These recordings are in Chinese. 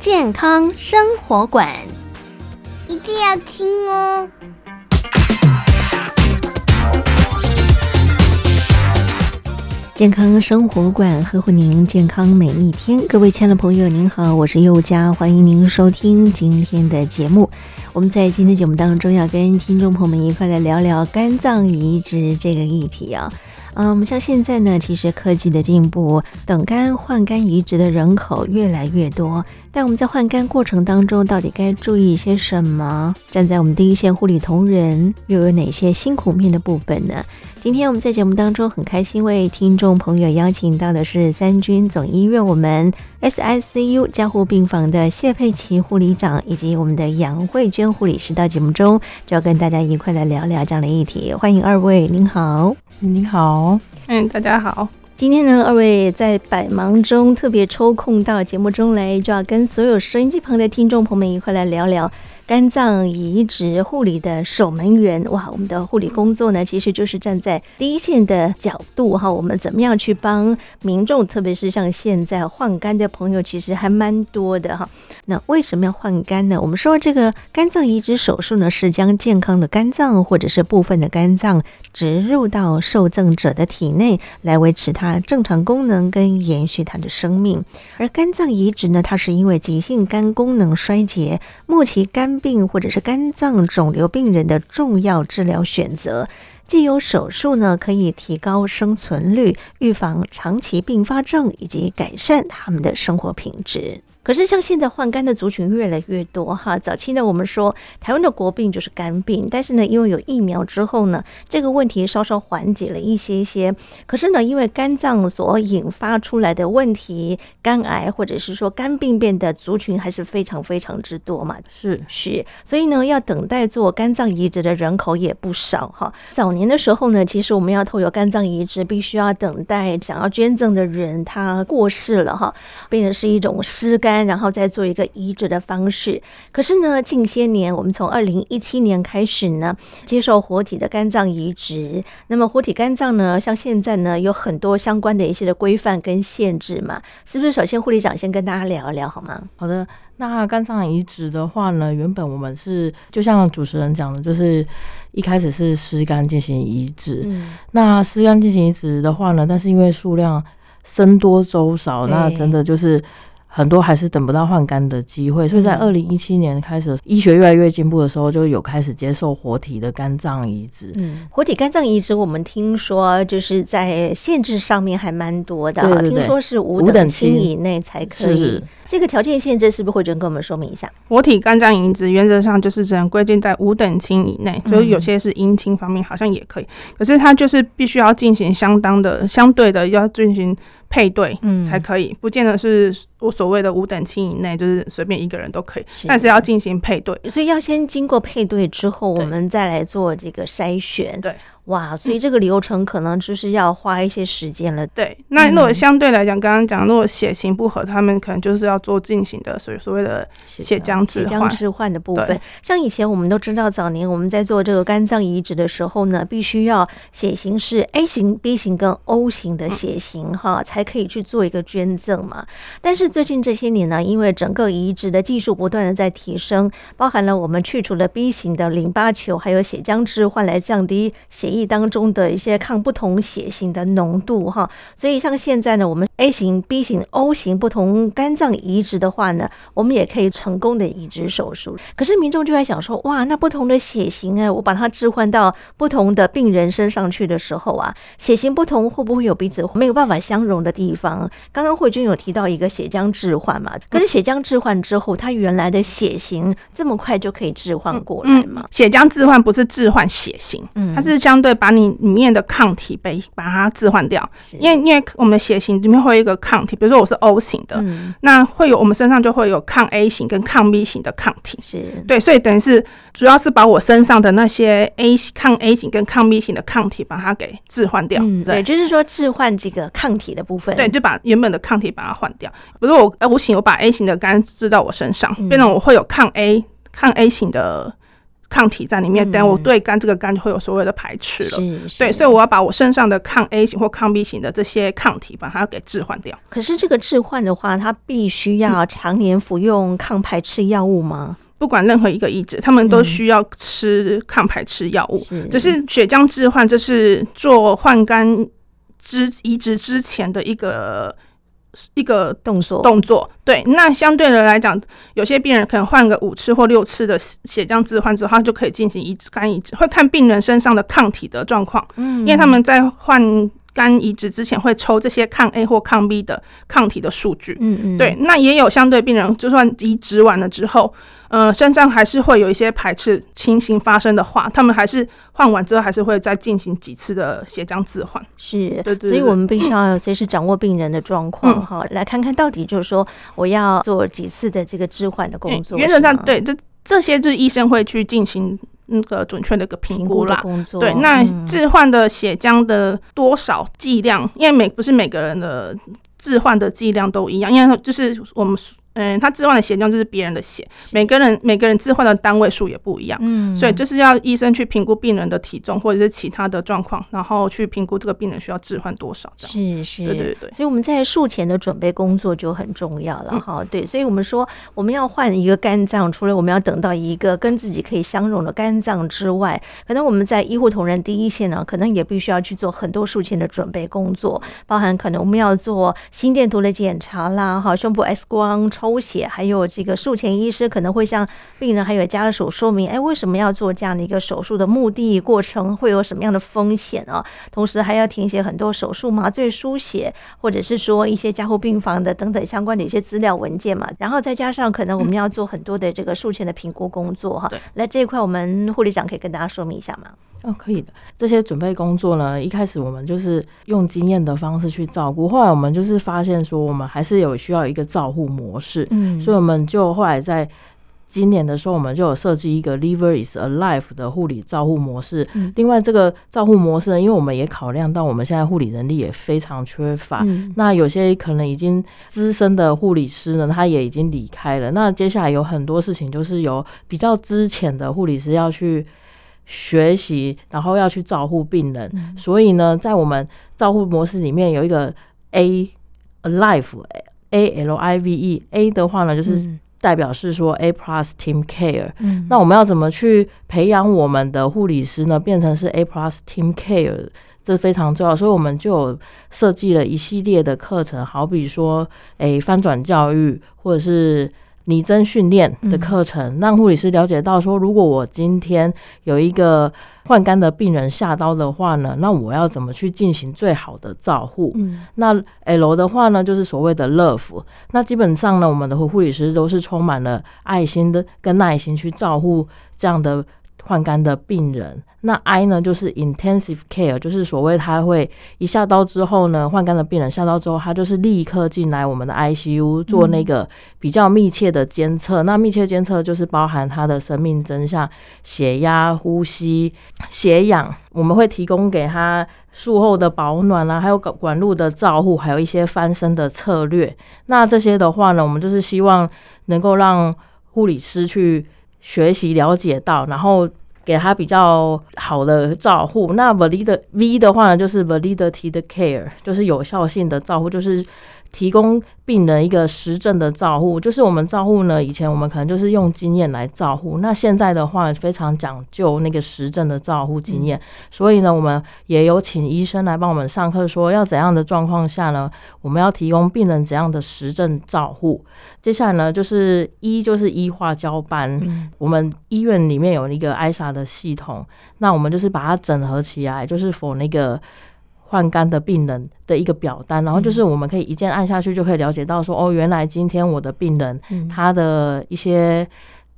健康生活馆，一定要听哦！健康生活馆呵护您健康每一天，各位亲爱的朋友，您好，我是佑佳，欢迎您收听今天的节目。我们在今天节目当中要跟听众朋友们一块来聊聊肝脏移植这个议题啊。嗯，像现在呢，其实科技的进步，等肝换肝移植的人口越来越多。但我们在换肝过程当中，到底该注意一些什么？站在我们第一线护理同仁，又有哪些辛苦面的部分呢？今天我们在节目当中很开心为听众朋友邀请到的是三军总医院我们 SICU 加护病房的谢佩琪护理长，以及我们的杨慧娟护理师到节目中，就要跟大家一块来聊聊这样的议题。欢迎二位，您好，您好，嗯，大家好。今天呢，二位在百忙中特别抽空到节目中来，就要跟所有收音机旁的听众朋友们一块来聊聊。肝脏移植护理的守门员，哇！我们的护理工作呢，其实就是站在第一线的角度哈。我们怎么样去帮民众，特别是像现在换肝的朋友，其实还蛮多的哈。那为什么要换肝呢？我们说这个肝脏移植手术呢，是将健康的肝脏或者是部分的肝脏植入到受赠者的体内，来维持它正常功能跟延续它的生命。而肝脏移植呢，它是因为急性肝功能衰竭，末期肝病或者是肝脏肿瘤病人的重要治疗选择，既有手术呢，可以提高生存率，预防长期并发症，以及改善他们的生活品质。可是，像现在患肝的族群越来越多哈。早期呢，我们说台湾的国病就是肝病，但是呢，因为有疫苗之后呢，这个问题稍稍缓解了一些些。可是呢，因为肝脏所引发出来的问题，肝癌或者是说肝病变的族群还是非常非常之多嘛。是是，所以呢，要等待做肝脏移植的人口也不少哈。早年的时候呢，其实我们要透过肝脏移植，必须要等待想要捐赠的人他过世了哈，变成是一种尸肝。然后再做一个移植的方式。可是呢，近些年我们从二零一七年开始呢，接受活体的肝脏移植。那么活体肝脏呢，像现在呢，有很多相关的一些的规范跟限制嘛，是不是？首先护理长先跟大家聊一聊好吗？好的。那肝脏移植的话呢，原本我们是就像主持人讲的，就是一开始是尸肝进行移植。嗯。那尸肝进行移植的话呢，但是因为数量僧多粥少，那真的就是。很多还是等不到换肝的机会，所以在二零一七年开始，医学越来越进步的时候，就有开始接受活体的肝脏移植。嗯，活体肝脏移植，我们听说就是在限制上面还蛮多的，对对对，听说是五等亲以内才可以。是这个条件限制是不是会跟我们说明一下？活体肝脏移植原则上就是只能规定在五等亲以内，所以有些是姻亲方面好像也可以，可是它就是必须要进行相当的、相对的要进行。配对，嗯，才可以，不见得是我所谓的五等亲以内，就是随便一个人都可以，是。但是要进行配对，所以要先经过配对之后，我们再来做这个筛选，对。哇，所以这个流程可能就是要花一些时间了。对，那如果相对来讲，刚刚讲如果血型不合，他们可能就是要做进行的所所谓的血浆置换。血浆置换的部分，像以前我们都知道，早年我们在做这个肝脏移植的时候呢，必须要血型是 A 型、B 型跟 O 型的血型哈，才可以去做一个捐赠嘛。但是最近这些年呢，因为整个移植的技术不断的在提升，包含了我们去除了 B 型的淋巴球，还有血浆置换来降低血液。当中的一些抗不同血型的浓度哈，所以像现在呢，我们 A 型、B 型、O 型不同肝脏移植的话呢，我们也可以成功的移植手术。可是民众就在想说，哇，那不同的血型哎，我把它置换到不同的病人身上去的时候啊，血型不同会不会有彼此没有办法相容的地方？刚刚慧君有提到一个血浆置换嘛，可是血浆置换之后，它原来的血型这么快就可以置换过来吗？血浆置换不是置换血型，嗯，它是相对。对把你里面的抗体被把它置换掉，因为因为我们血型里面会有一个抗体，比如说我是 O 型的，嗯、那会有我们身上就会有抗 A 型跟抗 B 型的抗体，是。对，所以等于是主要是把我身上的那些 A 抗 A 型跟抗 B 型的抗体把它给置换掉，嗯，对，就是说置换这个抗体的部分，对，就把原本的抗体把它换掉，比如说我 O 型，我把 A 型的肝置到我身上，嗯、变成我会有抗 A 抗 A 型的。抗体在里面，等我对肝这个肝就会有所谓的排斥了。是，是，对，所以我要把我身上的抗 A 型或抗 B 型的这些抗体，把它给置换掉。可是这个置换的话，它必须要常年服用抗排斥药物吗？不管任何一个移植，他们都需要吃抗排斥药物。是，只是血浆置换，这是做换肝之移植之前的一个。一个动作，动作对。那相对的来讲，有些病人可能换个五次或六次的血浆置换之后，他就可以进行移植肝移植。会看病人身上的抗体的状况，嗯，因为他们在换肝移植之前会抽这些抗 A 或抗 B 的抗体的数据，嗯嗯，对。那也有相对病人，就算移植完了之后。呃，身上还是会有一些排斥情形发生的话，他们还是换完之后还是会再进行几次的血浆置换。是，对对对，所以我们必须要随时掌握病人的状况哈，来看看到底就是说我要做几次的这个置换的工作。原则上，对，这这些就是医生会去进行那个准确的一个评估啦。对，那置换的血浆的多少剂量，因为每不是每个人的置换的剂量都一样，因为就是我们。嗯，他置换的血浆就是别人的血，每个人每个人置换的单位数也不一样，嗯，所以就是要医生去评估病人的体重或者是其他的状况，然后去评估这个病人需要置换多少。是是，对对对。所以我们在术前的准备工作就很重要了哈。嗯、对，所以我们说我们要换一个肝脏，除了我们要等到一个跟自己可以相容的肝脏之外，可能我们在医护同仁第一线呢，可能也必须要去做很多术前的准备工作，包含可能我们要做心电图的检查啦，哈，胸部 X 光。抽血，还有这个术前医师可能会向病人还有家属说明，哎，为什么要做这样的一个手术的目的、过程会有什么样的风险啊？同时还要填写很多手术麻醉书写，或者是说一些加护病房的等等相关的一些资料文件嘛。然后再加上可能我们要做很多的这个术前的评估工作哈。对，来这一块我们护理长可以跟大家说明一下吗？哦，可以的。这些准备工作呢，一开始我们就是用经验的方式去照顾，后来我们就是发现说，我们还是有需要一个照护模式，嗯，所以我们就后来在今年的时候，我们就有设计一个 Liver is Alive 的护理照护模式。嗯，另外，这个照护模式呢，因为我们也考量到我们现在护理人力也非常缺乏，嗯，那有些可能已经资深的护理师呢，他也已经离开了，那接下来有很多事情就是由比较之前的护理师要去。学习，然后要去照顾病人，嗯、所以呢，在我们照护模式里面有一个 A Alive A L I V E A 的话呢，就是代表是说 A Plus Team Care。嗯，那我们要怎么去培养我们的护理师呢？变成是 A Plus Team Care，这非常重要。所以我们就有设计了一系列的课程，好比说，诶，翻转教育，或者是。拟真训练的课程，让护理师了解到说，如果我今天有一个换肝的病人下刀的话呢，那我要怎么去进行最好的照护？嗯，那 L 的话呢，就是所谓的 Love。那基本上呢，我们的护理师都是充满了爱心的跟耐心去照护这样的。换肝的病人，那 I 呢，就是 intensive care，就是所谓他会一下刀之后呢，换肝的病人下刀之后，他就是立刻进来我们的 ICU 做那个比较密切的监测。那密切监测就是包含他的生命征象、血压、呼吸、血氧，我们会提供给他术后的保暖啊，还有管路的照护，还有一些翻身的策略。那这些的话呢，我们就是希望能够让护理师去。学习了解到，然后给他比较好的照护。那 valid V 的话呢，就是 validity 的 care，就是有效性的照护，就是。提供病人一个实证的照护，就是我们照护呢，以前我们可能就是用经验来照护，那现在的话非常讲究那个实证的照护经验，嗯、所以呢，我们也有请医生来帮我们上课，说要怎样的状况下呢，我们要提供病人怎样的实证照护。接下来呢，就是医就是医化交班，嗯、我们医院里面有一个 ISA 的系统，那我们就是把它整合起来，就是 for 那个。换肝的病人的一个表单，然后就是我们可以一键按下去就可以了解到说，哦，原来今天我的病人他的一些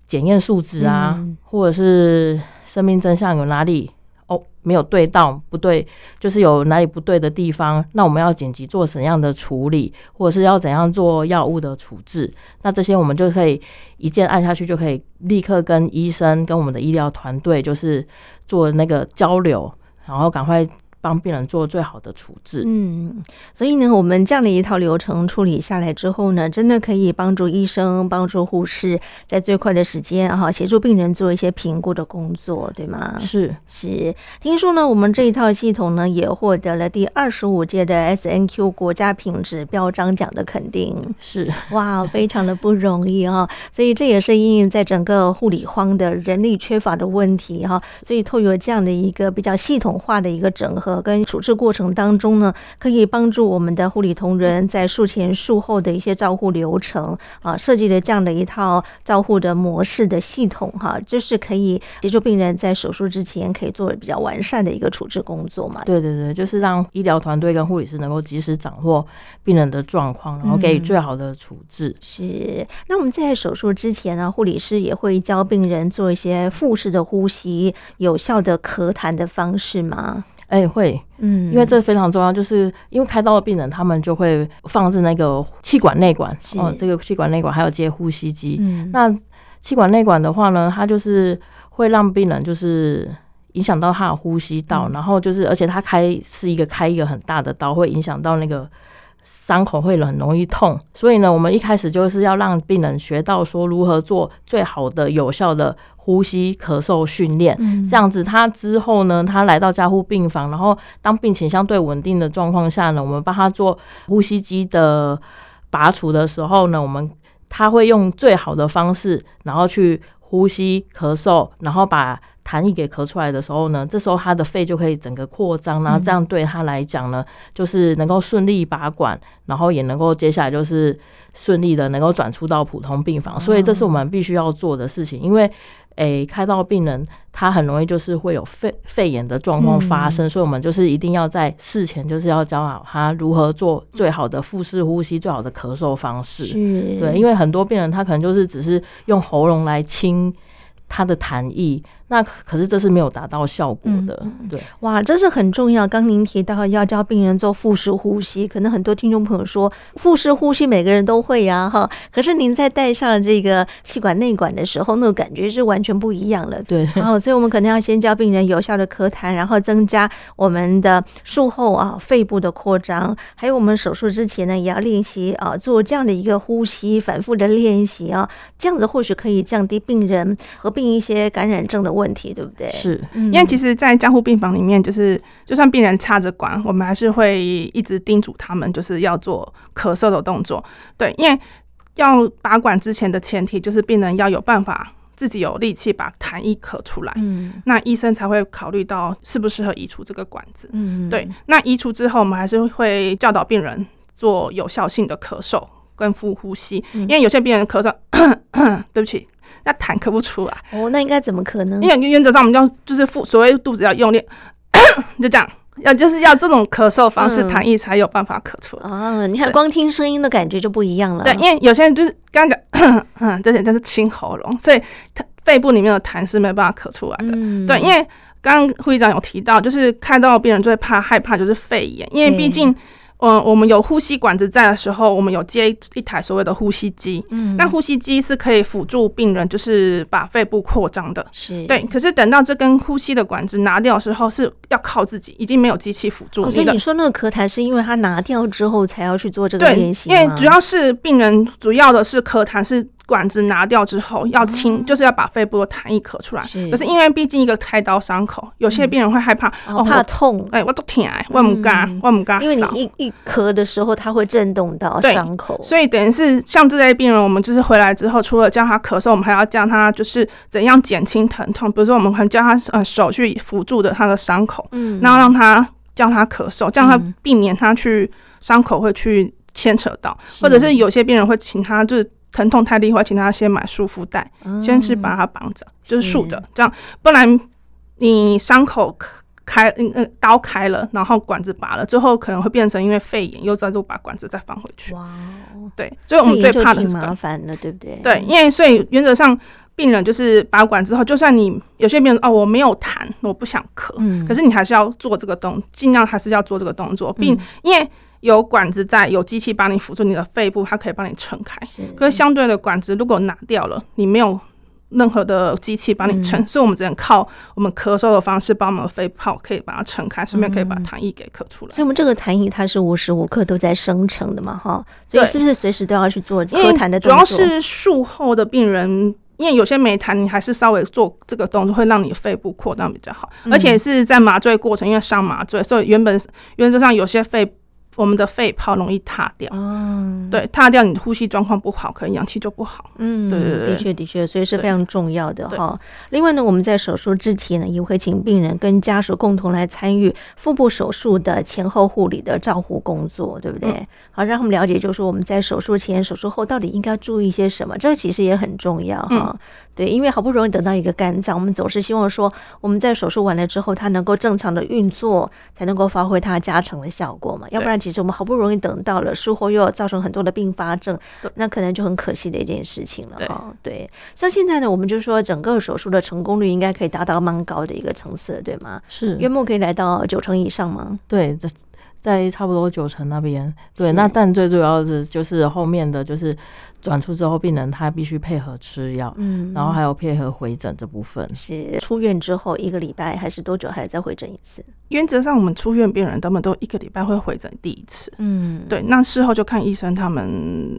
检验数值啊，或者是生命真相有哪里哦没有对到不对，就是有哪里不对的地方，那我们要紧急做怎样的处理，或者是要怎样做药物的处置，那这些我们就可以一键按下去，就可以立刻跟医生跟我们的医疗团队就是做那个交流，然后赶快。帮病人做最好的处置。嗯，所以呢，我们这样的一套流程处理下来之后呢，真的可以帮助医生、帮助护士在最快的时间哈，协助病人做一些评估的工作，对吗？是是。听说呢，我们这一套系统呢，也获得了第二十五届的 SNQ 国家品质标章奖的肯定。是哇，非常的不容易哈。所以这也是因应在整个护理荒的人力缺乏的问题哈，所以透过这样的一个比较系统化的一个整合。跟处置过程当中呢，可以帮助我们的护理同仁在术前术后的一些照护流程啊，设计的这样的一套照护的模式的系统哈，就是可以协助病人在手术之前可以做比较完善的一个处置工作嘛。对对对，就是让医疗团队跟护理师能够及时掌握病人的状况，然后给予最好的处置。嗯、是。那我们在手术之前呢，护理师也会教病人做一些腹式的呼吸、有效的咳痰的方式吗？哎、欸，会，嗯，因为这非常重要，就是因为开刀的病人，他们就会放置那个气管内管，哦，这个气管内管还有接呼吸机。嗯，那气管内管的话呢，它就是会让病人就是影响到他的呼吸道，嗯、然后就是而且他开是一个开一个很大的刀，会影响到那个伤口会很容易痛。所以呢，我们一开始就是要让病人学到说如何做最好的有效的。呼吸、咳嗽训练，这样子，他之后呢，他来到加护病房，然后当病情相对稳定的状况下呢，我们帮他做呼吸机的拔除的时候呢，我们他会用最好的方式，然后去呼吸、咳嗽，然后把痰液给咳出来的时候呢，这时候他的肺就可以整个扩张，然后这样对他来讲呢，就是能够顺利拔管，然后也能够接下来就是顺利的能够转出到普通病房，所以这是我们必须要做的事情，因为。诶、欸，开刀病人他很容易就是会有肺肺炎的状况发生，嗯，所以我们就是一定要在事前就是要教好他如何做最好的腹式呼吸，最好的咳嗽方式。对，因为很多病人他可能就是只是用喉咙来清。他的痰液，那可是这是没有达到效果的。嗯、对，哇，这是很重要。刚您提到要教病人做腹式呼吸，可能很多听众朋友说腹式呼吸每个人都会呀，哈。可是您在戴上这个气管内管的时候，那个感觉是完全不一样了。对，然后所以我们可能要先教病人有效的咳痰，然后增加我们的术后啊肺部的扩张，还有我们手术之前呢，也要练习啊做这样的一个呼吸，反复的练习啊，这样子或许可以降低病人合并一些感染症的问题，对不对？是，因为其实，在加护病房里面，就是就算病人插着管，我们还是会一直叮嘱他们，就是要做咳嗽的动作。对，因为要拔管之前的前提，就是病人要有办法自己有力气把痰液咳出来。嗯，那医生才会考虑到适不适合移除这个管子。嗯，对。那移除之后，我们还是会教导病人做有效性的咳嗽跟腹呼吸，因为有些病人咳嗽，对不起。那痰咳不出来哦，那应该怎么可能？因为原则上我们要就是腹所谓肚子要用力，就这样，要就是要这种咳嗽方式，痰液才有办法咳出来啊、嗯。你看，光听声音的感觉就不一样了。对，因为有些人就是刚刚讲，嗯，这点就是清喉咙，所以他肺部里面的痰是没办法咳出来的。嗯、对，因为刚刚护士长有提到，就是看到病人最怕害怕就是肺炎，因为毕竟。嗯，我们有呼吸管子在的时候，我们有接一台所谓的呼吸机。嗯，那呼吸机是可以辅助病人，就是把肺部扩张的。是，对。可是等到这根呼吸的管子拿掉的时候，是要靠自己，已经没有机器辅助。所以你说那个咳痰是因为它拿掉之后才要去做这个练习吗？因为主要是病人主要的是咳痰是。管子拿掉之后要清，嗯，就是要把肺部的痰液咳出来。可是因为毕竟一个开刀伤口，有些病人会害怕，嗯、哦，怕痛。哎，我都挺哎，我不敢，我不敢。因为你一一咳的时候，它会震动到伤口，所以等于是像这类病人，我们就是回来之后，除了教他咳嗽，我们还要教他就是怎样减轻疼痛。比如说，我们可能教他呃手去辅助的他的伤口，嗯，然后让他教他咳嗽，这样他避免他去伤口会去牵扯到，或者是有些病人会请他就是。疼痛太厉害，请他先买束缚带，先是把它绑着，就是竖着，这样，不然你伤口开，嗯嗯，刀开了，然后管子拔了，最后可能会变成因为肺炎，又再度把管子再放回去。哇，对，所以我们最怕的是麻烦的，对不对？对，因为所以原则上病人就是拔管之后，就算你有些病人哦，我没有痰，我不想咳，嗯，可是你还是要做这个动，尽量还是要做这个动作，并因为有管子在，有机器帮你辅助你的肺部，它可以帮你撑开。是，可是相对的管子如果拿掉了，你没有。任何的机器帮你撑，嗯、所以我们只能靠我们咳嗽的方式，把我们的肺泡可以把它撑开，顺便可以把痰液给咳出来。所以，我们这个痰液它是无时无刻都在生成的嘛，哈。所以，是不是随时都要去做咳痰的动作？主要是术后的病人，因为有些没痰，你还是稍微做这个动作，会让你肺部扩张比较好。而且是在麻醉过程，因为上麻醉，所以原本原则上有些肺。我们的肺泡容易塌掉，嗯，对，塌掉，你的呼吸状况不好，可能氧气就不好，嗯，对对对，的确的确，所以是非常重要的哈。另外呢，我们在手术之前呢，也会请病人跟家属共同来参与腹部手术的前后护理的照护工作，对不对？嗯、好，让他们了解，就是说我们在手术前、手术后到底应该注意些什么，这个其实也很重要哈。嗯对，因为好不容易等到一个肝脏，我们总是希望说，我们在手术完了之后，它能够正常的运作，才能够发挥它加成的效果嘛。要不然，其实我们好不容易等到了术后，又要造成很多的并发症，那可能就很可惜的一件事情了哈。对，像现在呢，我们就说整个手术的成功率应该可以达到蛮高的一个层次了，对吗？是，月末可以来到九成以上吗？对，在在差不多九成那边。对，那但最主要的就是后面的就是。转出之后，病人他必须配合吃药，嗯，然后还有配合回诊这部分。是出院之后一个礼拜还是多久，还要再回诊一次？原则上，我们出院病人他们都一个礼拜会回诊第一次。嗯，对，那事后就看医生他们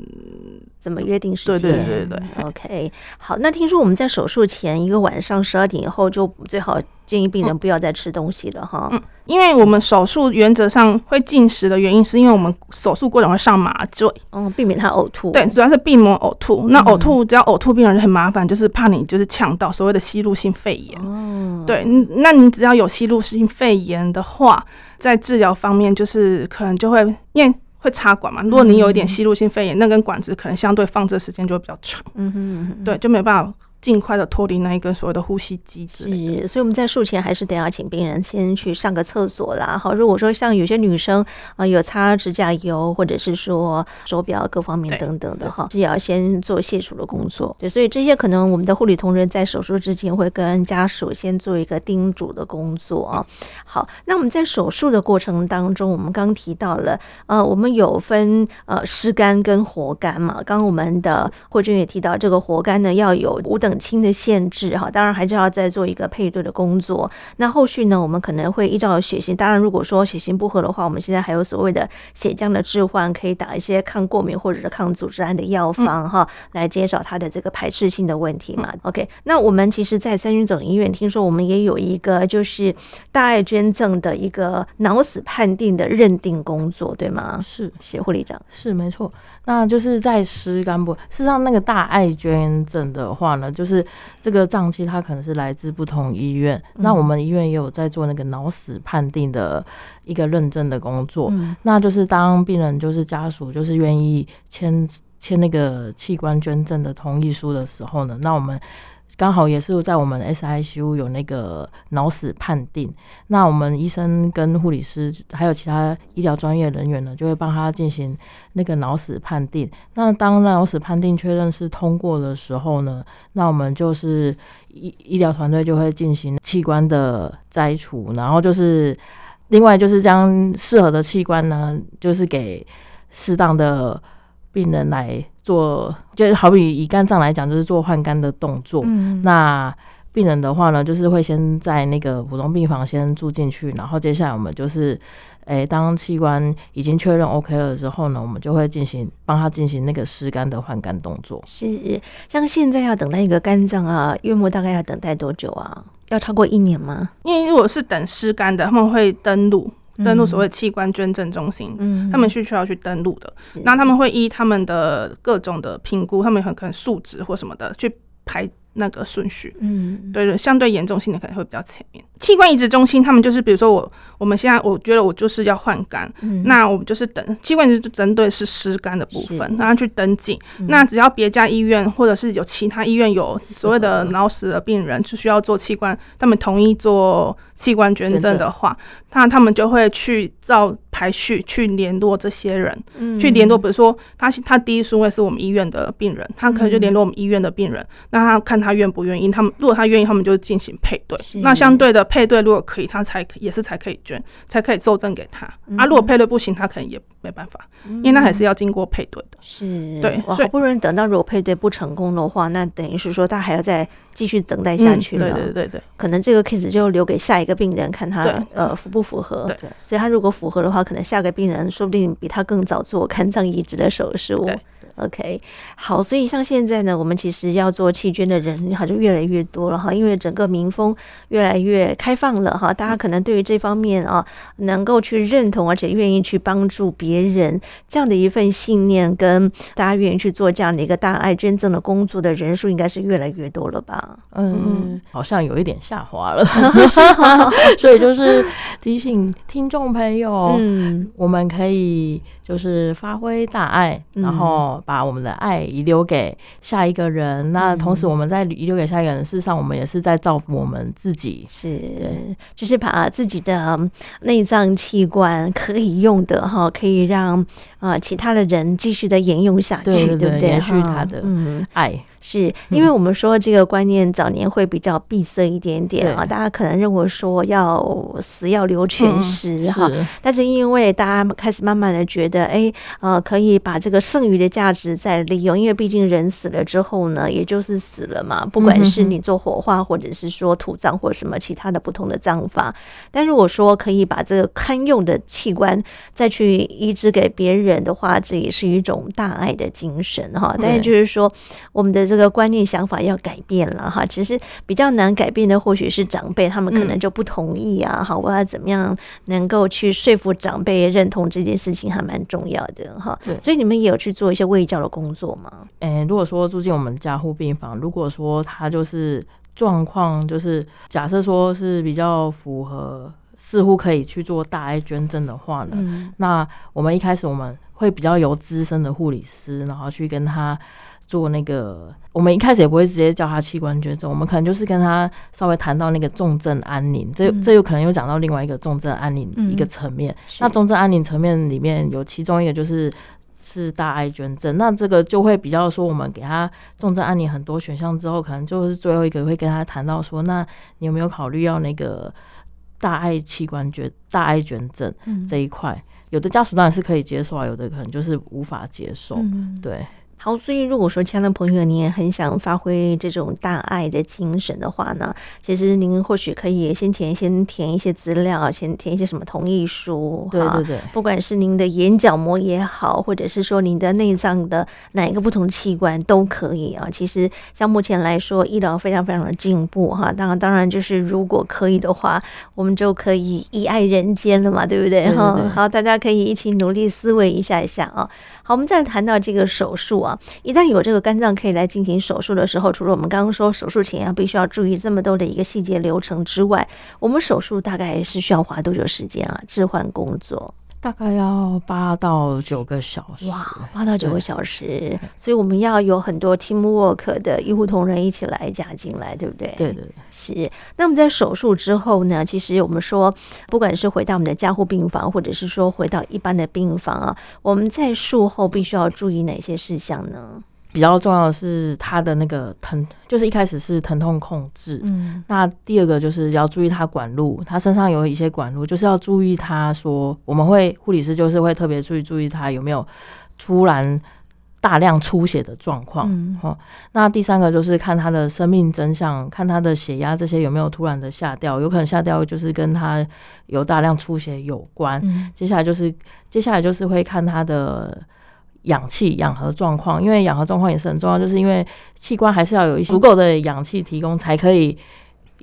怎么约定时间。对对对对，OK。好，那听说我们在手术前一个晚上十二点以后就最好。建议病人不要再吃东西了哈，嗯，因为我们手术原则上会进食的原因，是因为我们手术过程会上麻醉，嗯，避免他呕吐。对，主要是病魔呕吐。那呕吐只要呕吐，病人就很麻烦，就是怕你就是呛到所谓的吸入性肺炎。哦，对，那你只要有吸入性肺炎的话，在治疗方面就是可能就会因为会插管嘛。如果你有一点吸入性肺炎，那根管子可能相对放置时间就会比较长。嗯哼，对，就没办法。尽快的脱离那一根所谓的呼吸机制。是，所以我们在术前还是得要请病人先去上个厕所啦。好，如果说像有些女生啊有擦指甲油，或者是说手表各方面等等的哈，也要先做卸除的工作。对，所以这些可能我们的护理同仁在手术之前会跟家属先做一个叮嘱的工作啊。好，那我们在手术的过程当中，我们刚提到了呃，我们有分呃湿肝跟活肝嘛。刚刚我们的慧君也提到，这个活肝呢要有五等轻的限制哈，当然还是要再做一个配对的工作。那后续呢，我们可能会依照血型，当然如果说血型不合的话，我们现在还有所谓的血浆的置换，可以打一些抗过敏或者是抗组织胺的药方哈，来减少它的这个排斥性的问题嘛。OK，那我们其实，在三军总医院听说我们也有一个就是大爱捐赠的一个脑死判定的认定工作，对吗？是，谢护理长，是没错。那就是在尸肝部，事实上那个大爱捐赠的话呢，就是这个脏器它可能是来自不同医院，嗯、那我们医院也有在做那个脑死判定的一个认证的工作，嗯、那就是当病人就是家属就是愿意签签那个器官捐赠的同意书的时候呢，那我们。刚好也是在我们 SICU 有那个脑死判定，那我们医生跟护理师还有其他医疗专业人员呢，就会帮他进行那个脑死判定。那当脑死判定确认是通过的时候呢，那我们就是医医疗团队就会进行器官的摘除，然后就是另外就是将适合的器官呢，就是给适当的病人来。做就是好比以肝脏来讲，就是做换肝的动作。嗯，那病人的话呢，就是会先在那个普通病房先住进去，然后接下来我们就是，诶、欸，当器官已经确认 OK 了之后呢，我们就会进行帮他进行那个湿肝的换肝动作。是，像现在要等待一个肝脏啊，月末大概要等待多久啊？要超过一年吗？因为如果是等湿肝的，他们会登录。登录所谓器官捐赠中心，嗯，他们是需要去登录的。那他们会依他们的各种的评估，他们很可能数值或什么的去排。那个顺序，嗯，对对，相对严重性的可能会比较前面。器官移植中心，他们就是比如说我，我们现在我觉得我就是要换肝，嗯，那我们就是等器官移植针对是湿肝的部分，让他去登记。嗯，那只要别家医院或者是有其他医院有所谓的脑死的病人就需要做器官，他们同意做器官捐赠的话，那他们就会去照排序去联络这些人，嗯、去联络，比如说他他第一顺位是我们医院的病人，他可能就联络我们医院的病人，嗯、那他看他愿不愿意，他们如果他愿意，他们就进行配对。那相对的配对如果可以，他才也是才可以捐，才可以受赠给他。嗯、啊，如果配对不行，他可能也没办法，嗯、因为那还是要经过配对的。是，对，好不容易等到如果配对不成功的话，那等于是说他还要再继续等待下去了。对对对，可能这个 case 就留给下一个病人看他呃符不符合。对，所以他如果符合的话，可能下个病人说不定比他更早做肝脏移植的手术。OK，好，所以像现在呢，我们其实要做弃捐的人好像越来越多了哈，因为整个民风越来越开放了哈，大家可能对于这方面啊，能够去认同，而且愿意去帮助别人这样的一份信念，跟大家愿意去做这样的一个大爱捐赠的工作的人数，应该是越来越多了吧？嗯，好像有一点下滑了 所以就是提醒听众朋友，嗯，我们可以就是发挥大爱，然后。把我们的爱遗留给下一个人，那同时我们在遗留给下一个人，事实上我们也是在造福我们自己，是，就是把自己的内脏器官可以用的哈，可以让啊其他的人继续的沿用下去，对？延续他的嗯爱。是因为我们说这个观念早年会比较闭塞一点点啊，大家可能认为说要死要留全尸哈，但是因为大家开始慢慢的觉得，哎，呃，可以把这个剩余的价值再利用，因为毕竟人死了之后呢，也就是死了嘛，不管是你做火化或者是说土葬或什么其他的不同的葬法，但如果说可以把这个堪用的器官再去移植给别人的话，这也是一种大爱的精神哈。但是就是说我们的。这个观念想法要改变了哈，其实比较难改变的或许是长辈，他们可能就不同意啊。好，我要怎么样能够去说服长辈认同这件事情，还蛮重要的哈。对，所以你们也有去做一些卫教的工作吗？诶，如果说住进我们加护病房，如果说他就是状况，就是假设说是比较符合，似乎可以去做大爱捐赠的话呢，嗯、那我们一开始我们会比较由资深的护理师，然后去跟他。做那个，我们一开始也不会直接叫他器官捐赠，我们可能就是跟他稍微谈到那个重症安宁，这这有可能又讲到另外一个重症安宁一个层面。嗯、那重症安宁层面里面有其中一个就是是大爱捐赠，那这个就会比较说，我们给他重症安宁很多选项之后，可能就是最后一个会跟他谈到说，那你有没有考虑要那个大爱器官捐大爱捐赠这一块？嗯、有的家属当然是可以接受啊，有的可能就是无法接受，嗯、对。好，所以如果说亲爱的朋友，你也很想发挥这种大爱的精神的话呢，其实您或许可以先填先填一些资料，先填一些什么同意书，对对对，不管是您的眼角膜也好，或者是说您的内脏的哪一个不同器官都可以啊。其实像目前来说，医疗非常非常的进步哈。当然，当然就是如果可以的话，我们就可以以爱人间了嘛，对不对？哈，好，大家可以一起努力思维一下一下啊。好，我们再谈到这个手术啊。一旦有这个肝脏可以来进行手术的时候，除了我们刚刚说手术前啊必须要注意这么多的一个细节流程之外，我们手术大概是需要花多久时间啊？置换工作。大概要八到九个小时，哇，八到九个小时，所以我们要有很多 teamwork 的医护同仁一起来加进来，对不对？对对对，是。那么在手术之后呢？其实我们说，不管是回到我们的加护病房，或者是说回到一般的病房啊，我们在术后必须要注意哪些事项呢？比较重要的是他的那个疼，就是一开始是疼痛控制。嗯，那第二个就是要注意他管路，他身上有一些管路，就是要注意他说，我们会护理师就是会特别注意注意他有没有突然大量出血的状况。嗯，好，那第三个就是看他的生命真相，看他的血压这些有没有突然的下掉，有可能下掉就是跟他有大量出血有关。嗯，接下来就是接下来就是会看他的。氧气氧合状况，因为氧合状况也是很重要，就是因为器官还是要有一些足够的氧气提供，才可以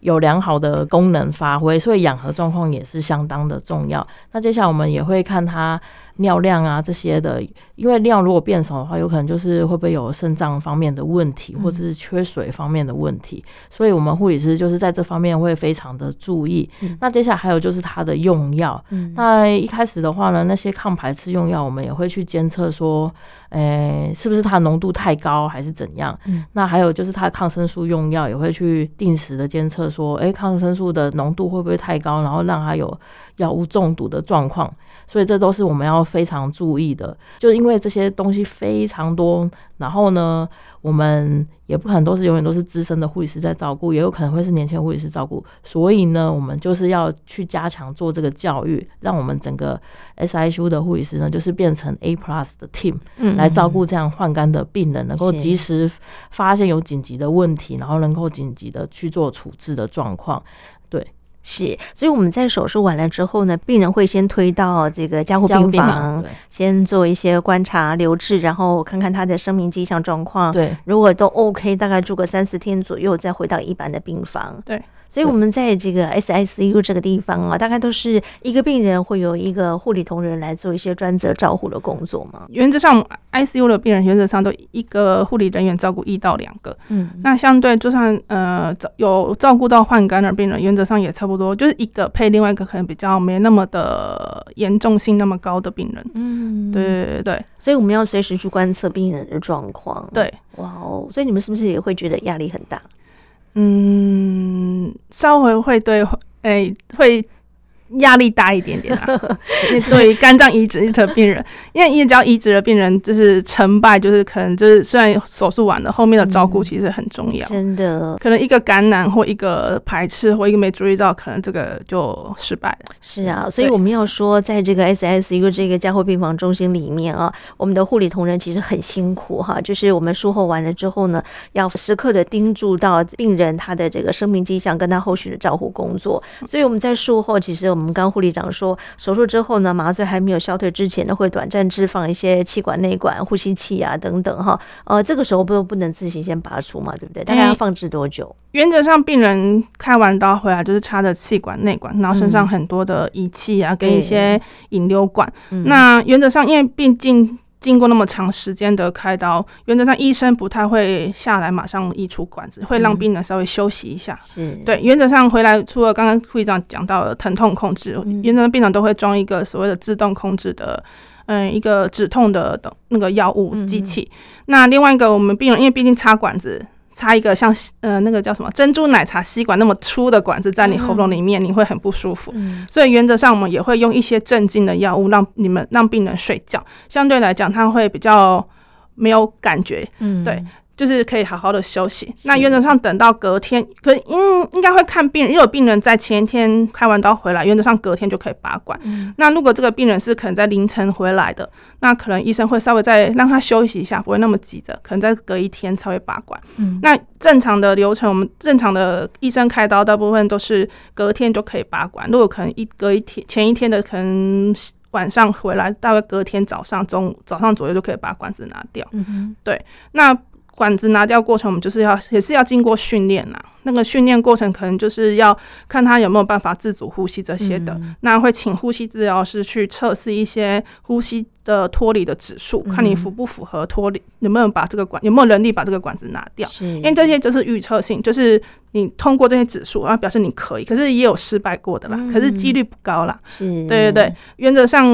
有良好的功能发挥，所以氧合状况也是相当的重要。那接下来我们也会看它尿量啊这些的，因为尿如果变少的话，有可能就是会不会有肾脏方面的问题，或者是缺水方面的问题，所以我们护理师就是在这方面会非常的注意。那接下来还有就是它的用药，那一开始的话呢，那些抗排斥用药，我们也会去监测说，诶，是不是它浓度太高还是怎样？那还有就是它的抗生素用药也会去定时的监测说，诶，抗生素的浓度会不会太高，然后让它有药物中毒的状况。所以这都是我们要非常注意的，就因为这些东西非常多，然后呢，我们也不可能都是永远都是资深的护理师在照顾，也有可能会是年轻护理师照顾。所以呢，我们就是要去加强做这个教育，让我们整个 SICU 的护理师呢，就是变成 A plus 的 team 来照顾这样换肝的病人，能够及时发现有紧急的问题，然后能够紧急的去做处置的状况。对。是，所以我们在手术完了之后呢，病人会先推到这个加护病房，先做一些观察、留置，然后看看他的生命迹象状况。对，如果都 OK，大概住个三四天左右，再回到一般的病房。对。所以，我们在这个 SICU 这个地方啊，大概都是一个病人会有一个护理同仁来做一些专责照护的工作嘛。原则上，ICU 的病人原则上都一个护理人员照顾一到两个。嗯，那相对就算呃有照顾到患感染病人，原则上也差不多，就是一个配另外一个可能比较没那么的严重性那么高的病人。嗯，对对对对。所以我们要随时去观测病人的状况。对，哇哦，所以你们是不是也会觉得压力很大？嗯，稍微会对，诶、会。压力大一点点啊，对于肝脏移植的病人，因为因为只要移植的病人就是成败，就是可能就是虽然手术完了，后面的照顾其实很重要，真的，可能一个感染或一个排斥或一个没注意到，可能这个就失败了。是啊，所以我们要说，在这个 SICU 这个加护病房中心里面啊，我们的护理同仁其实很辛苦哈，就是我们术后完了之后呢，要时刻的盯住到病人他的这个生命迹象跟他后续的照护工作，所以我们在术后其实。我们刚护理长说，手术之后呢，麻醉还没有消退之前呢，会短暂置放一些气管内管、呼吸器啊等等哈。呃，这个时候不不能自行先拔出嘛，对不对？大概要放置多久？原则上，病人开完刀回来就是插着气管内管，然后身上很多的仪器啊，跟一些引流管。那原则上，因为毕竟。经过那么长时间的开刀，原则上医生不太会下来马上移出管子，会让病人稍微休息一下。是对，原则上回来除了刚刚护士长讲到的疼痛控制，原则上病人都会装一个所谓的自动控制的，嗯，一个止痛的的那个药物机器。那另外一个，我们病人因为毕竟插管子。插一个像呃那个叫什么珍珠奶茶吸管那么粗的管子在你喉咙里面，你会很不舒服。所以原则上我们也会用一些镇静的药物让你们让病人睡觉，相对来讲他会比较没有感觉。嗯，对。就是可以好好的休息。那原则上等到隔天，可应应该会看病人，因为有病人在前一天开完刀回来，原则上隔天就可以拔管。嗯、那如果这个病人是可能在凌晨回来的，那可能医生会稍微再让他休息一下，不会那么急着，可能再隔一天才会拔管。嗯、那正常的流程，我们正常的医生开刀大部分都是隔天就可以拔管。如果可能一隔一天前一天的可能晚上回来，大概隔天早上中午早上左右就可以把管子拿掉。嗯哼对，那。管子拿掉过程，我们就是要也是要经过训练呐。那个训练过程可能就是要看他有没有办法自主呼吸这些的。嗯、那会请呼吸治疗师去测试一些呼吸的脱离的指数，嗯、看你符不符合脱离，有没有把这个管有没有能力把这个管子拿掉。是因为这些就是预测性，就是你通过这些指数，然后表示你可以，可是也有失败过的啦，嗯、可是几率不高啦。是，对对对，原则上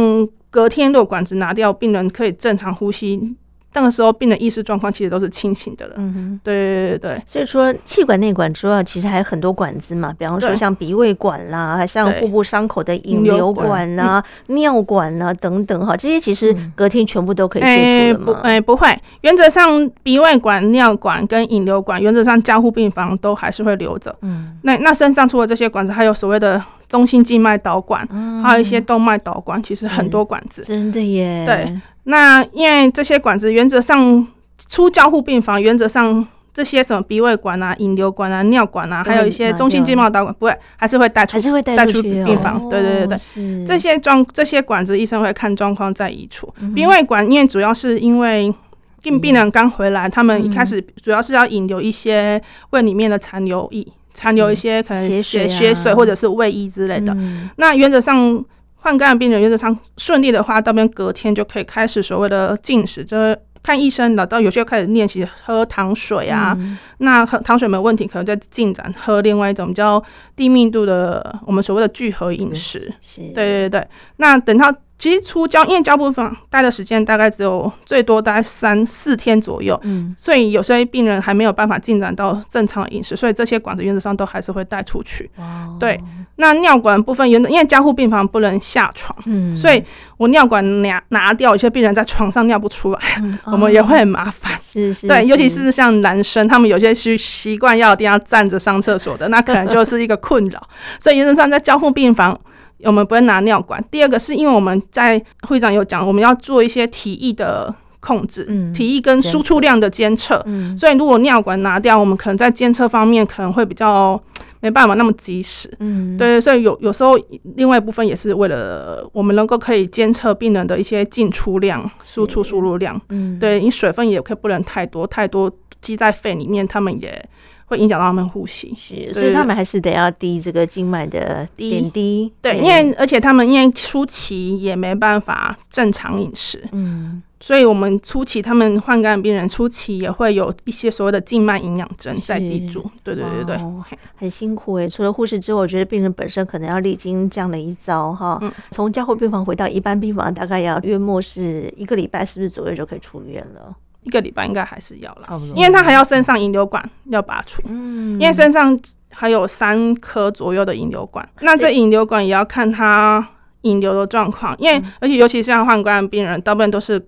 隔天如果管子拿掉，病人可以正常呼吸。那个时候，病人意识状况其实都是清醒的了。嗯哼，对对对。所以除了气管内管之外，其实还有很多管子嘛，比方说像鼻胃管啦，对像腹部伤口的引流管啦、对尿管啦等等哈，这些其实隔天全部都可以切除的吗？哎、欸欸，不会。原则上，鼻胃管、尿管跟引流管，原则上加护病房都还是会留着。嗯，那那身上除了这些管子，还有所谓的中心静脉导管，嗯、还有一些动脉导管，其实很多管子。真的耶。对。那因为这些管子原则上出交护病房，原则上这些什么鼻胃管啊、引流管啊、尿管啊，还有一些中心静脉导管，不会还是会带出，还是会带出病房。哦、对对对对，这些状这些管子医生会看状况再移除。鼻胃、管因为主要是因为病病人刚回来，嗯、他们一开始主要是要引流一些胃里面的残留液，残留一些可能血血水或者是胃液之类的。嗯、那原则上。换肝的病人原则上顺利的话，到边隔天就可以开始所谓的进食，就是看医生了。到有些开始练习喝糖水啊，嗯、那喝糖水没问题，可能在进展喝另外一种比较低密度的我们所谓的聚合饮食。是，对对对。那等到。其实出胶，因为胶部房待的时间大概只有最多大概三四天左右，嗯，所以有些病人还没有办法进展到正常的饮食，所以这些管子原则上都还是会带出去。哦，对，那尿管部分原则因为加护病房不能下床，嗯，所以我尿管拿拿掉，有些病人在床上尿不出来，嗯、我们也会很麻烦。是是，对，尤其是像男生，他们有些是习惯要一定要站着上厕所的，那可能就是一个困扰。所以原则上在加护病房。我们不会拿尿管。第二个是因为我们在会长有讲，我们要做一些体液的控制，嗯、体液跟输出量的监测。嗯、所以如果尿管拿掉，我们可能在监测方面可能会比较没办法那么及时。嗯，对，所以有有时候另外一部分也是为了我们能够可以监测病人的一些进出量、输出输入量。嗯，对，你水分也可以不能太多，太多积在肺里面，他们也。会影响到他们呼吸，是，所以他们还是得要滴这个静脉的点滴。对，因为而且他们因为初期也没办法正常饮食，嗯，所以我们初期他们患肝病人初期也会有一些所谓的静脉营养针在滴注。对对对对，很辛苦诶。除了护士之外，我觉得病人本身可能要历经这样的一遭哈。从加护病房回到一般病房，大概要约莫是一个礼拜，是不是左右就可以出院了？一个礼拜应该还是要了，因为他还要身上引流管要拔除，嗯，因为身上还有三颗左右的引流管，那这引流管也要看他引流的状况，因为而且尤其是像患肝的病人，大部分都是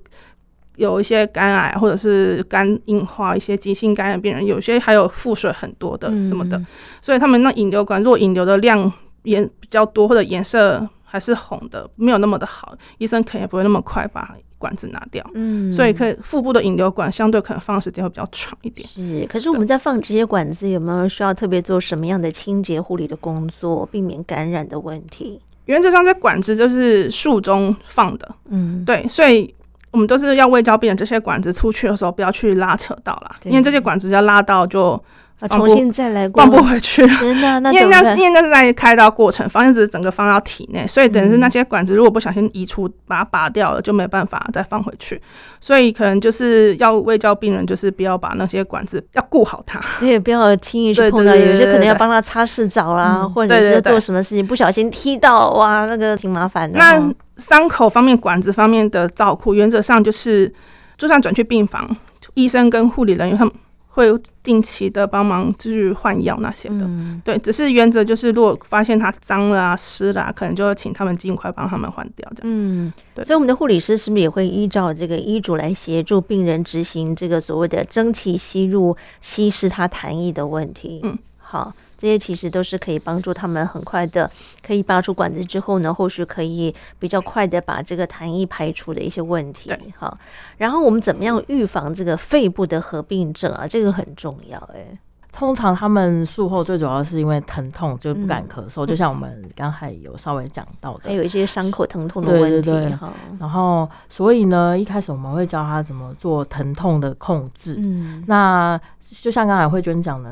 有一些肝癌或者是肝硬化、一些急性肝炎病人，有些还有腹水很多的什么的，所以他们那引流管如果引流的量颜比较多或者颜色还是红的，没有那么的好，医生可能也不会那么快把。管子拿掉，嗯，所以可以腹部的引流管相对可能放的时间会比较长一点。是，可是我们在放这些管子，有没有需要特别做什么样的清洁护理的工作，避免感染的问题？原则上，这管子就是术中放的，嗯，对，所以我们都是要卫教病人，这些管子出去的时候不要去拉扯到啦，因为这些管子要拉到就。啊，重新再来过，放不回去，真的，那 因为那是因为那是在开刀过程，方子整个放到体内，所以等于是那些管子如果不小心移除，把它拔掉了，就没办法再放回去，所以可能就是要为教病人，就是不要把那些管子要顾好它，对，不要轻易去碰到，有些可能要帮他擦拭澡啦，或者是做什么事情不小心踢到，哇，那个挺麻烦的。那伤口方面、管子方面的照顾，原则上就是，就算转去病房，医生跟护理人员他们。会定期的帮忙，就是换药那些的，嗯、对，只是原则就是，如果发现它脏了啊、湿了啊，可能就要请他们尽快帮他们换掉。嗯，对。所以我们的护理师是不是也会依照这个医嘱来协助病人执行这个所谓的蒸汽吸入、稀释它痰液的问题？嗯，好。这些其实都是可以帮助他们很快的可以拔出管子之后呢，后续可以比较快的把这个痰液排除的一些问题。好，然后我们怎么样预防这个肺部的合并症啊？这个很重要哎。通常他们术后最主要是因为疼痛，就不敢咳嗽，嗯、就像我们刚才有稍微讲到的，还有一些伤口疼痛的问题。对对对。然后，所以呢，一开始我们会教他怎么做疼痛的控制。嗯。那就像刚才慧娟讲的。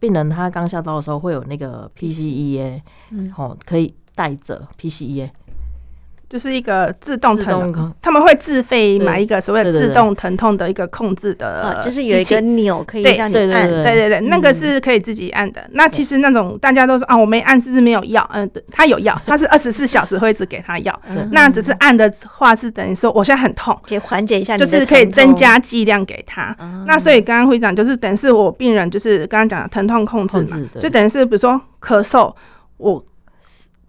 病人他刚下刀的时候会有那个 PCEA，嗯，哦，可以带着 PCEA，就是一个自动疼痛，他们会自费买一个所谓的自动疼痛的一个控制的，就是有一个钮可以让你按，对对对，那个是可以自己按的。那其实那种大家都说啊，我没按，是不是没有药？嗯，他有药，他是二十四小时会一直给他药。那只是按的话是等于说我现在很痛，可以缓解一下，就是可以增加剂量给他。那所以刚刚会长就是等于是我病人就是刚刚讲的疼痛控制嘛，就等于是比如说咳嗽我。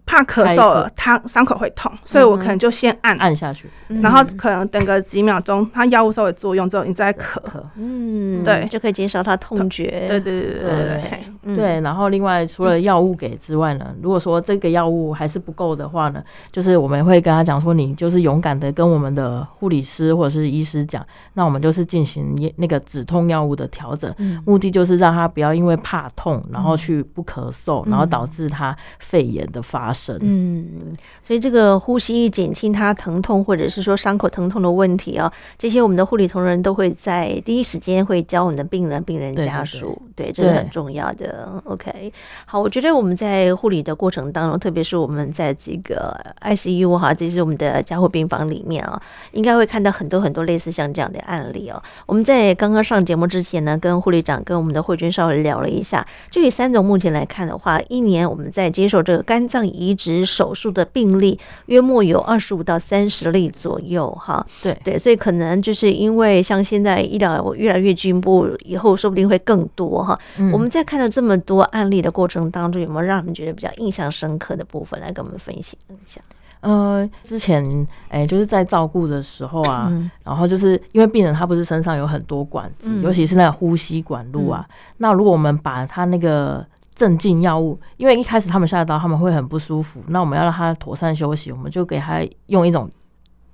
怕咳嗽了，他伤口会痛，所以我可能就先按。按下去，然后可能等个几秒钟，他药物稍微作用之后，你再咳，嗯，对，就可以减少他痛觉。对对对对对对。然后另外除了药物给之外呢，如果说这个药物还是不够的话呢，就是我们会跟他讲说，你就是勇敢的跟我们的护理师或者是医师讲，那我们就是进行那个止痛药物的调整，目的就是让他不要因为怕痛，然后去不咳嗽，然后导致他肺炎的发发生。嗯，所以这个呼吸减轻他疼痛，或者是说伤口疼痛的问题啊，这些我们的护理同仁都会在第一时间会教我们的病人、病人家属，对，对，对，对，这是很重要的。OK，好，我觉得我们在护理的过程当中，特别是我们在这个 ICU 哈，这是我们的加护病房里面啊，应该会看到很多很多类似像这样的案例哦。我们在刚刚上节目之前呢，跟护理长跟我们的慧君稍微聊了一下，就以三种目前来看的话，一年我们在接受这个肝脏移植手术的病例，约莫有二十五到三十例左右哈。对对，所以可能就是因为像现在医疗越来越进步，以后说不定会更多哈。嗯、我们在看到这么多案例的过程当中，有没有让你们觉得比较印象深刻的部分来跟我们分析一下？呃，之前哎、欸，就是在照顾的时候啊，嗯、然后就是因为病人他不是身上有很多管子，嗯、尤其是那个呼吸管路啊。嗯、那如果我们把他那个镇静药物，因为一开始他们下刀他们会很不舒服，那我们要让他妥善休息，我们就给他用一种。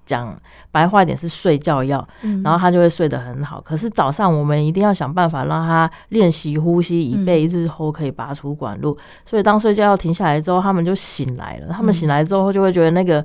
讲白话一点是睡觉药，然后他就会睡得很好。可是早上我们一定要想办法让他练习呼吸，以备日后可以拔出管路。所以当睡觉药停下来之后，他们就醒来了。他们醒来之后就会觉得那个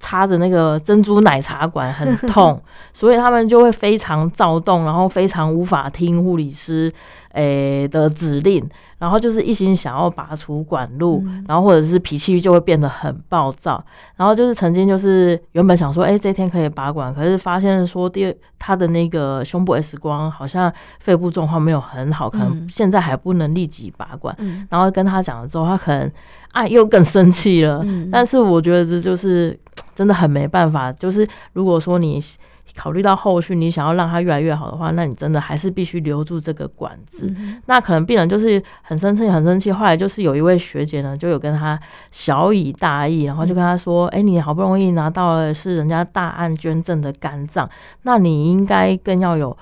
插着那个珍珠奶茶管很痛，所以他们就会非常躁动，然后非常无法听护理师诶的指令。然后就是一心想要拔除管路，嗯、然后或者是脾气就会变得很暴躁。然后就是曾经就是原本想说，哎，这天可以拔管，可是发现说第二他的那个胸部 X 光好像肺部状况没有很好，可能现在还不能立即拔管。嗯、然后跟他讲了之后，他可能啊又更生气了。嗯、但是我觉得这就是真的很没办法。就是如果说你。考虑到后续你想要让它越来越好的话，那你真的还是必须留住这个管子。嗯、那可能病人就是很生气，很生气。后来就是有一位学姐呢，就有跟他小以大义，然后就跟他说：“哎、嗯欸，你好不容易拿到了是人家大案捐赠的肝脏，那你应该更要有，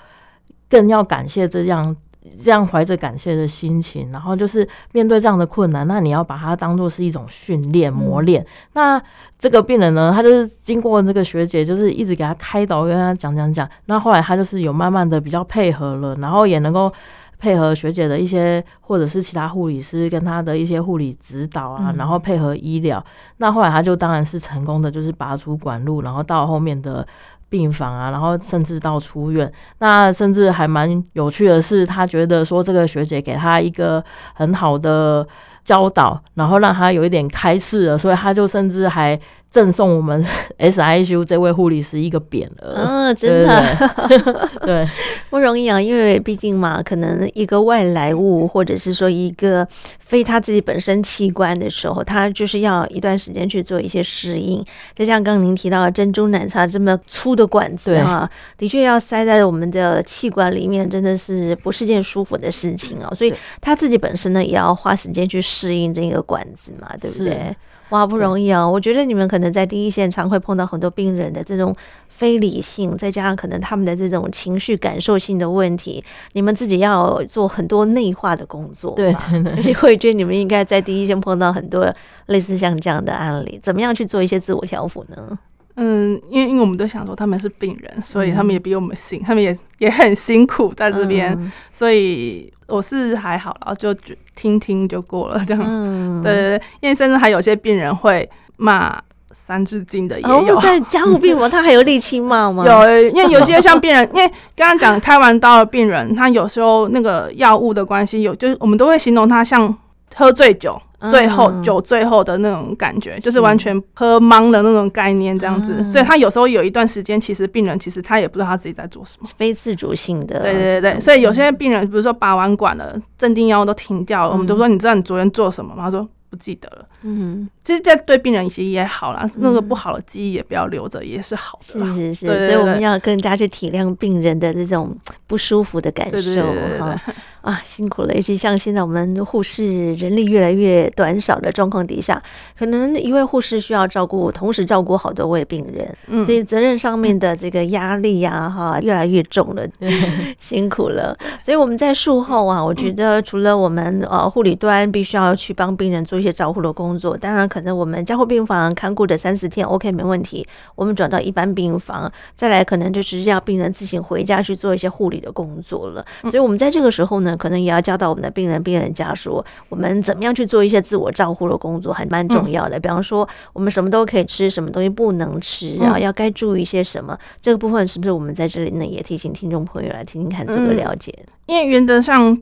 更要感谢这样。”这样怀着感谢的心情，然后就是面对这样的困难，那你要把它当做是一种训练磨练。嗯、那这个病人呢，他就是经过这个学姐，就是一直给他开导，跟他讲讲讲。那后来他就是有慢慢的比较配合了，然后也能够配合学姐的一些，或者是其他护理师跟他的一些护理指导啊，嗯、然后配合医疗。那后来他就当然是成功的，就是拔出管路，然后到后面的。病房啊，然后甚至到出院，那甚至还蛮有趣的是，他觉得说这个学姐给他一个很好的教导，然后让他有一点开示了，所以他就甚至还。赠送我们 SICU 这位护理师一个匾额，啊，真的，对，对，对，对，不容易啊，因为毕竟嘛，可能一个外来物，或者是说一个非他自己本身器官的时候，他就是要一段时间去做一些适应。就像刚刚您提到的珍珠奶茶这么粗的管子啊，的确要塞在我们的气管里面，真的是不是件舒服的事情哦。所以他自己本身呢，也要花时间去适应这个管子嘛，对不对？哇，不容易啊！我觉得你们可能在第一线常会碰到很多病人的这种非理性，再加上可能他们的这种情绪感受性的问题，你们自己要做很多内化的工作。对，对，对，而且会觉得你们应该在第一线碰到很多类似像这样的案例，怎么样去做一些自我调服呢？嗯，因为因为我们都想说他们是病人，所以他们也比我们辛，他们也也很辛苦在这边，嗯、所以我是还好，然后就听听就过了这样。嗯，对对对，因为甚至还有些病人会骂三字经的也有，哦、在家务病房他还有力气骂吗？有，因为有些像病人，因为刚刚讲开完刀的病人，他有时候那个药物的关系，有就是我们都会形容他像喝醉酒。最后酒最后的那种感觉，就是完全喝懵的那种概念，这样子。所以他有时候有一段时间，其实病人其实他也不知道他自己在做什么，非自主性的。对对对，所以有些病人，比如说拔完管了，镇定药都停掉了，我们都说，你知道你昨天做什么吗？他说不记得了。嗯，其实这对病人其实也好啦，那个不好的记忆也不要留着，也是好的。是是是，所以我们要更加去体谅病人的这种不舒服的感受啊。啊，辛苦了！尤其像现在我们护士人力越来越短少的状况底下，可能一位护士需要照顾，同时照顾好多位病人，嗯、所以责任上面的这个压力呀、啊，哈，越来越重了，嗯、辛苦了。所以我们在术后啊，我觉得除了我们呃护理端必须要去帮病人做一些照护的工作，当然可能我们加护病房看顾的三四天 OK 没问题，我们转到一般病房，再来可能就是要病人自行回家去做一些护理的工作了。所以我们在这个时候呢。可能也要教导我们的病人、病人家属，我们怎么样去做一些自我照护的工作，还蛮重要的。嗯、比方说，我们什么都可以吃，什么东西不能吃，然后要该注意一些什么，嗯、这个部分是不是我们在这里呢也提醒听众朋友来听听看，做个了解？嗯、因为原则上。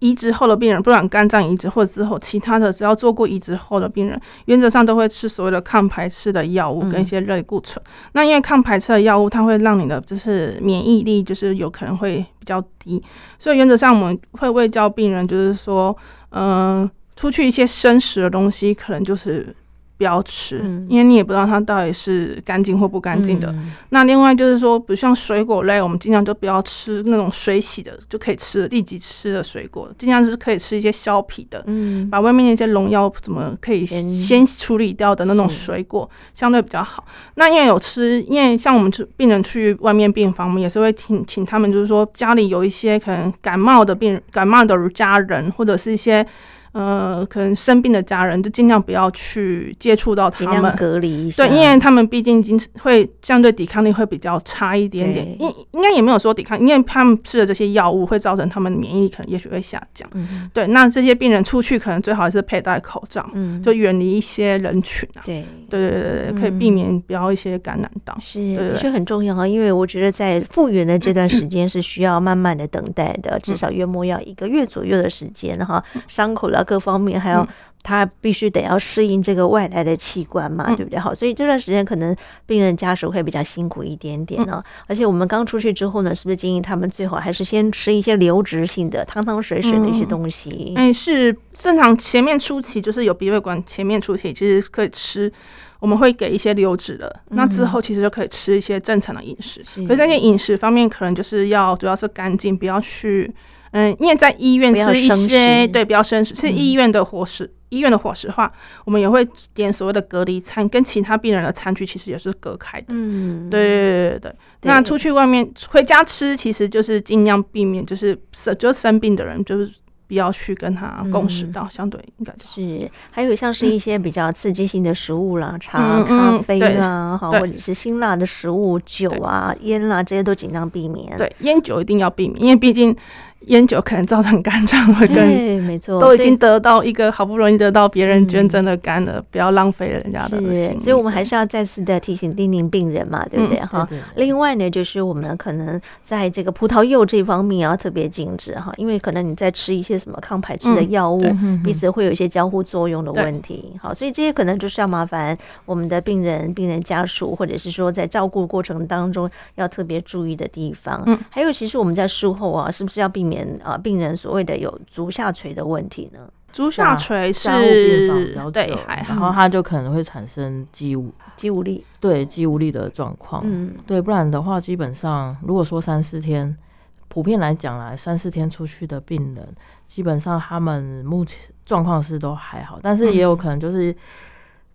移植后的病人，不管肝脏移植或者之后其他的，只要做过移植后的病人，原则上都会吃所谓的抗排斥的药物跟一些类固醇。那因为抗排斥的药物，它会让你的就是免疫力就是有可能会比较低，所以原则上我们会卫教病人，就是说，嗯、出去一些生食的东西，可能就是。不要吃，因为你也不知道它到底是干净或不干净的。嗯、那另外就是说，比如像水果类，我们尽量就不要吃那种水洗的就可以吃的、立即吃的水果，尽量是可以吃一些削皮的，嗯，把外面那些农药怎么可以先处理掉的那种水果，相对比较好。那因为有吃，因为像我们病人去外面病房，我们也是会请请他们，就是说家里有一些可能感冒的病人、感冒的家人或者是一些。呃，可能生病的家人就尽量不要去接触到他们，隔离一下。对，因为他们毕竟已经会相对抵抗力会比较差一点点。应应该也没有说抵抗，因为他们吃的这些药物会造成他们的免疫力可能也许会下降。嗯、对，那这些病人出去可能最好还是佩戴口罩，嗯、就远离一些人群啊。对，对对对对，可以避免不要一些感染到。是，的确很重要啊，因为我觉得在复原的这段时间是需要慢慢的等待的，嗯、至少月末要一个月左右的时间哈，伤口了。各方面还有，他必须得要适应这个外来的器官嘛，嗯、对不对？好，所以这段时间可能病人家属会比较辛苦一点点呢。嗯、而且我们刚出去之后呢，是不是建议他们最好还是先吃一些流质性的汤汤水水的一些东西？哎、嗯，是正常前面初期就是有鼻胃管，前面初期其实可以吃，我们会给一些流质的。嗯、那之后其实就可以吃一些正常的饮食。是可是那些饮食方面，可能就是要主要是干净，不要去。嗯，因为在医院吃一些对，比较生食，是医院的伙食，嗯、医院的伙食话，我们也会点所谓的隔离餐，跟其他病人的餐具其实也是隔开的。嗯，对对对对对。那出去外面回家吃，其实就是尽量避免，就是生就生病的人就是。不要去跟他共识到，相对应该是还有像是一些比较刺激性的食物啦，茶、咖啡啦，哈，或者是辛辣的食物、酒啊、烟啦，这些都尽量避免。对，烟酒一定要避免，因为毕竟。烟酒可能造成肝脏会更，对，没错，都已经得到一个好不容易得到别人捐赠的肝了，嗯、不要浪费人家的。是，所以我们还是要再次的提醒叮咛病人嘛，对不对？哈、嗯。另外呢，就是我们可能在这个葡萄柚这方面要特别禁止哈，因为可能你在吃一些什么抗排斥的药物，嗯、彼此会有一些交互作用的问题。好，所以这些可能就是要麻烦我们的病人、病人家属，或者是说在照顾过程当中要特别注意的地方。嗯，还有，其实我们在术后啊，是不是要避免？免啊，病人所谓的有足下垂的问题呢？足下垂是对，然后它就可能会产生肌无肌无力，对肌无力的状况。嗯，对，不然的话，基本上如果说三四天，普遍来讲来三四天出去的病人，基本上他们目前状况是都还好，但是也有可能就是。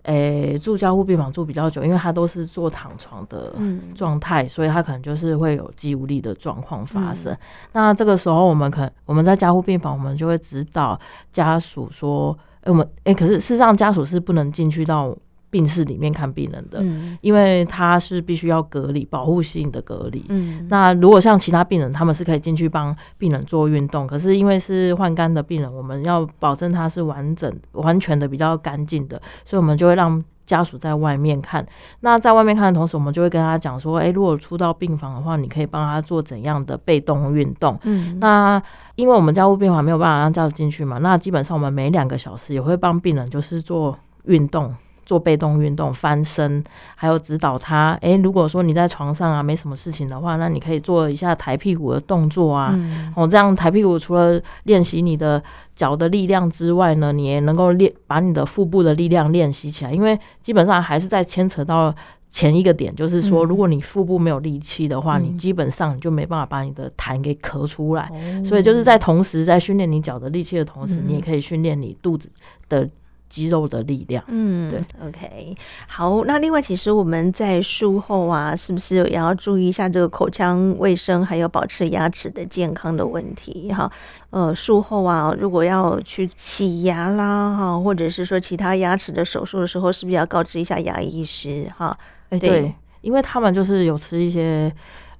诶、欸，住加护病房住比较久，因为他都是坐躺床的状态，嗯、所以他可能就是会有肌无力的状况发生。嗯、那这个时候，我们可我们在加护病房，我们就会指导家属说：“诶、欸，我们诶、欸，可是事实上家属是不能进去到。”病室里面看病人的，嗯、因为他是必须要隔离，保护性的隔离。嗯，那如果像其他病人，他们是可以进去帮病人做运动，可是因为是换肝的病人，我们要保证他是完整、完全的、比较干净的，所以我们就会让家属在外面看。那在外面看的同时，我们就会跟他讲说：“诶、欸，如果出到病房的话，你可以帮他做怎样的被动运动？”嗯，那因为我们家务病房没有办法让家属进去嘛，那基本上我们每两个小时也会帮病人就是做运动。做被动运动、翻身，还有指导他。诶、欸，如果说你在床上啊，没什么事情的话，那你可以做一下抬屁股的动作啊。嗯、哦，这样抬屁股除了练习你的脚的力量之外呢，你也能够练把你的腹部的力量练习起来。因为基本上还是在牵扯到前一个点，就是说，如果你腹部没有力气的话，嗯、你基本上你就没办法把你的痰给咳出来。嗯、所以就是在同时在训练你脚的力气的同时，嗯、你也可以训练你肚子的。肌肉的力量，嗯，对，OK，好，那另外，其实我们在术后啊，是不是也要注意一下这个口腔卫生，还有保持牙齿的健康的问题？哈，呃，术后啊，如果要去洗牙啦，哈，或者是说其他牙齿的手术的时候，是不是要告知一下牙医师？哈，对，因为他们就是有吃一些。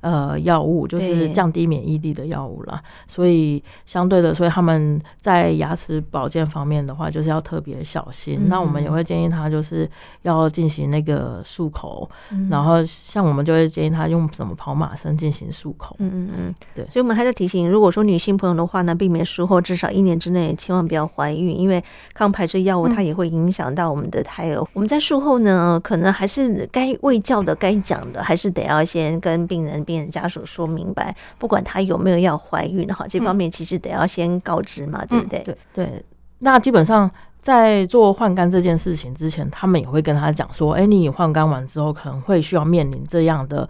呃药物，就是降低免疫力的药物啦。所以相对的，所以他们在牙齿保健方面的话，就是要特别小心。嗯、那我们也会建议他就是要进行那个漱口，嗯、然后像我们就会建议他用什么跑马声进行漱口。嗯嗯嗯，对。所以我们还是提醒，如果说女性朋友的话呢，避免术后至少一年之内千万不要怀孕，因为抗排斥药物它也会影响到我们的胎儿。嗯、我们在术后呢，可能还是该喂教的、该讲的，还是得要先跟病人、病人家属说明白，不管他有没有要怀孕哈，这方面其实得要先告知嘛，嗯、对不对？对对。那基本上在做换肝这件事情之前，他们也会跟他讲说，哎，你换肝完之后可能会需要面临这样的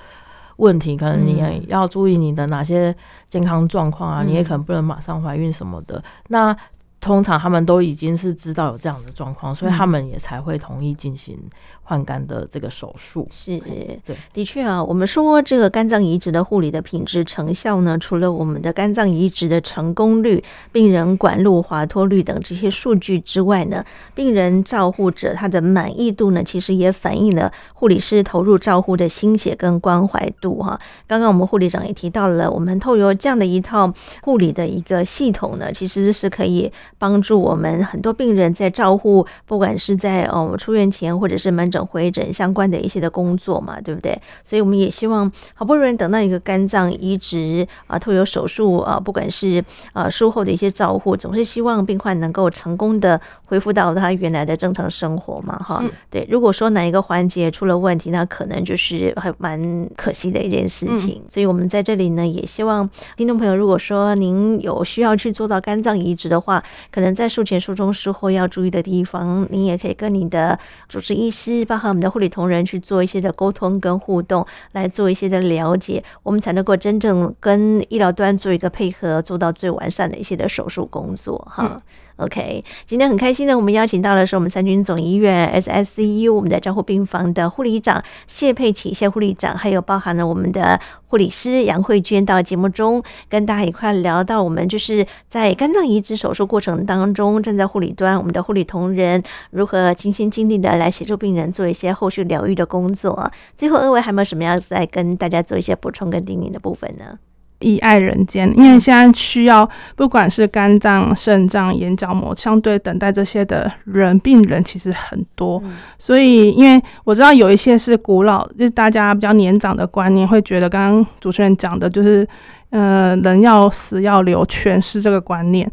问题，可能你也要注意你的哪些健康状况啊，你也可能不能马上怀孕什么的。那通常他们都已经是知道有这样的状况，所以他们也才会同意进行换肝的这个手术。是，对，的确啊，我们说这个肝脏移植的护理的品质成效呢，除了我们的肝脏移植的成功率、病人管路滑脱率等这些数据之外呢，病人照护者他的满意度呢，其实也反映了护理师投入照护的心血跟关怀度哈。刚刚我们护理长也提到了，我们透过这样的一套护理的一个系统呢，其实是可以。帮助我们很多病人在照护，不管是在哦出院前或者是门诊回诊相关的一些的工作嘛，对不对？所以我们也希望好不容易等到一个肝脏移植啊，透过手术啊，不管是啊术后的一些照护，总是希望病患能够成功的恢复到他原来的正常生活嘛，哈。对，如果说哪一个环节出了问题，那可能就是还蛮可惜的一件事情。所以我们在这里呢，也希望听众朋友，如果说您有需要去做到肝脏移植的话，可能在术前、术中、术后要注意的地方，你也可以跟你的主治医师，包括我们的护理同仁去做一些的沟通跟互动，来做一些的了解，我们才能够真正跟医疗端做一个配合，做到最完善的一些的手术工作，哈。OK，今天很开心的，我们邀请到的是我们三军总医院 SSCU 我们的加护病房的护理长谢佩琪谢护理长，还有包含了我们的护理师杨慧娟到节目中跟大家一块聊到我们就是在肝脏移植手术过程当中，站在护理端，我们的护理同仁如何尽心尽力的来协助病人做一些后续疗愈的工作。最后，二位还有没有什么要再跟大家做一些补充跟叮咛的部分呢？以爱人间，因为现在需要不管是肝脏、肾脏、眼角膜，相对等待这些的人病人其实很多，所以因为我知道有一些是古老，就是大家比较年长的观念，会觉得刚刚主持人讲的就是，呃，人要死要留全是这个观念，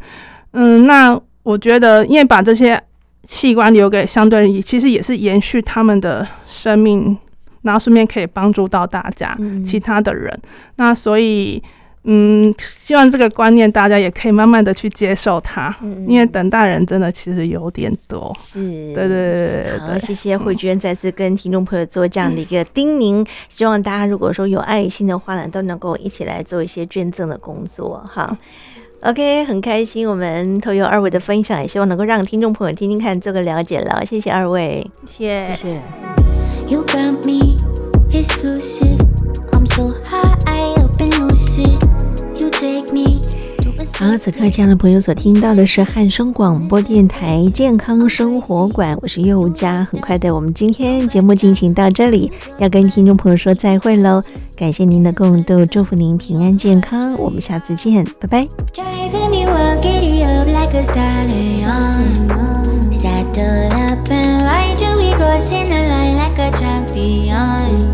嗯，那我觉得因为把这些器官留给相对人，其实也是延续他们的生命。然后顺便可以帮助到大家，其他的人。嗯、那所以，嗯，希望这个观念大家也可以慢慢的去接受它，嗯、因为等待人真的其实有点多。是，对对对。好，谢谢慧娟再次跟听众朋友做这样的一个叮咛，嗯、希望大家如果说有爱心的话呢，都能够一起来做一些捐赠的工作。哈，OK，很开心我们投有二位的分享，也希望能够让听众朋友听听看，做个了解了。谢谢二位，谢谢。谢谢 You got me exclusive. I'm so high up and. You take me. 好、此刻亲爱的朋友所听到的是汉声广播电台健康生活馆，我是佑佳。很快的，我们今天节目进行到这里，要跟听众朋友说再会喽。感谢您的共度，祝福您平安健康，我们下次见，拜拜。Driving me, crossing the line like a champion.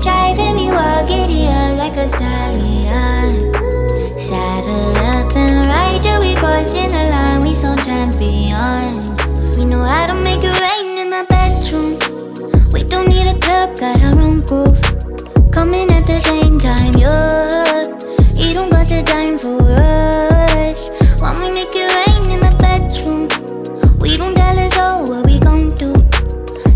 Driving me wild, giddy up like a stallion. Saddle up and ride till we crossing the line. We some champions. We know how to make it rain in the bedroom. We don't need a club, got our own groove. Coming at the same time. You don't got the time for us. When we make it rain in the bedroom.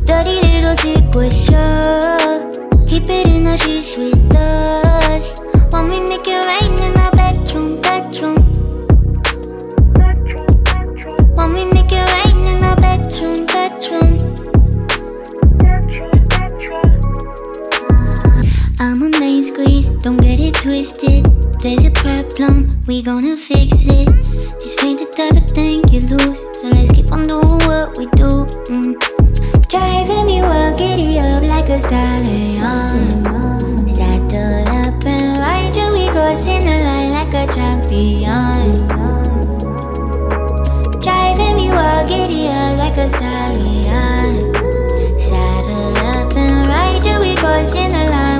Dirty little secret shot. Keep it in the sheets with us. Want me make it rain in our bedroom, bedroom. Want me make it rain in our bedroom, bedroom. I'm a main squeeze, don't get it twisted. There's a problem, we gonna fix it. This ain't the type of thing you lose. So let's keep on doing what we do. Mm. Driving me wild, giddy up like a stallion. Saddle up and ride you, we crossing the line like a champion. Driving me wild, up like a stallion. Saddle up and the line.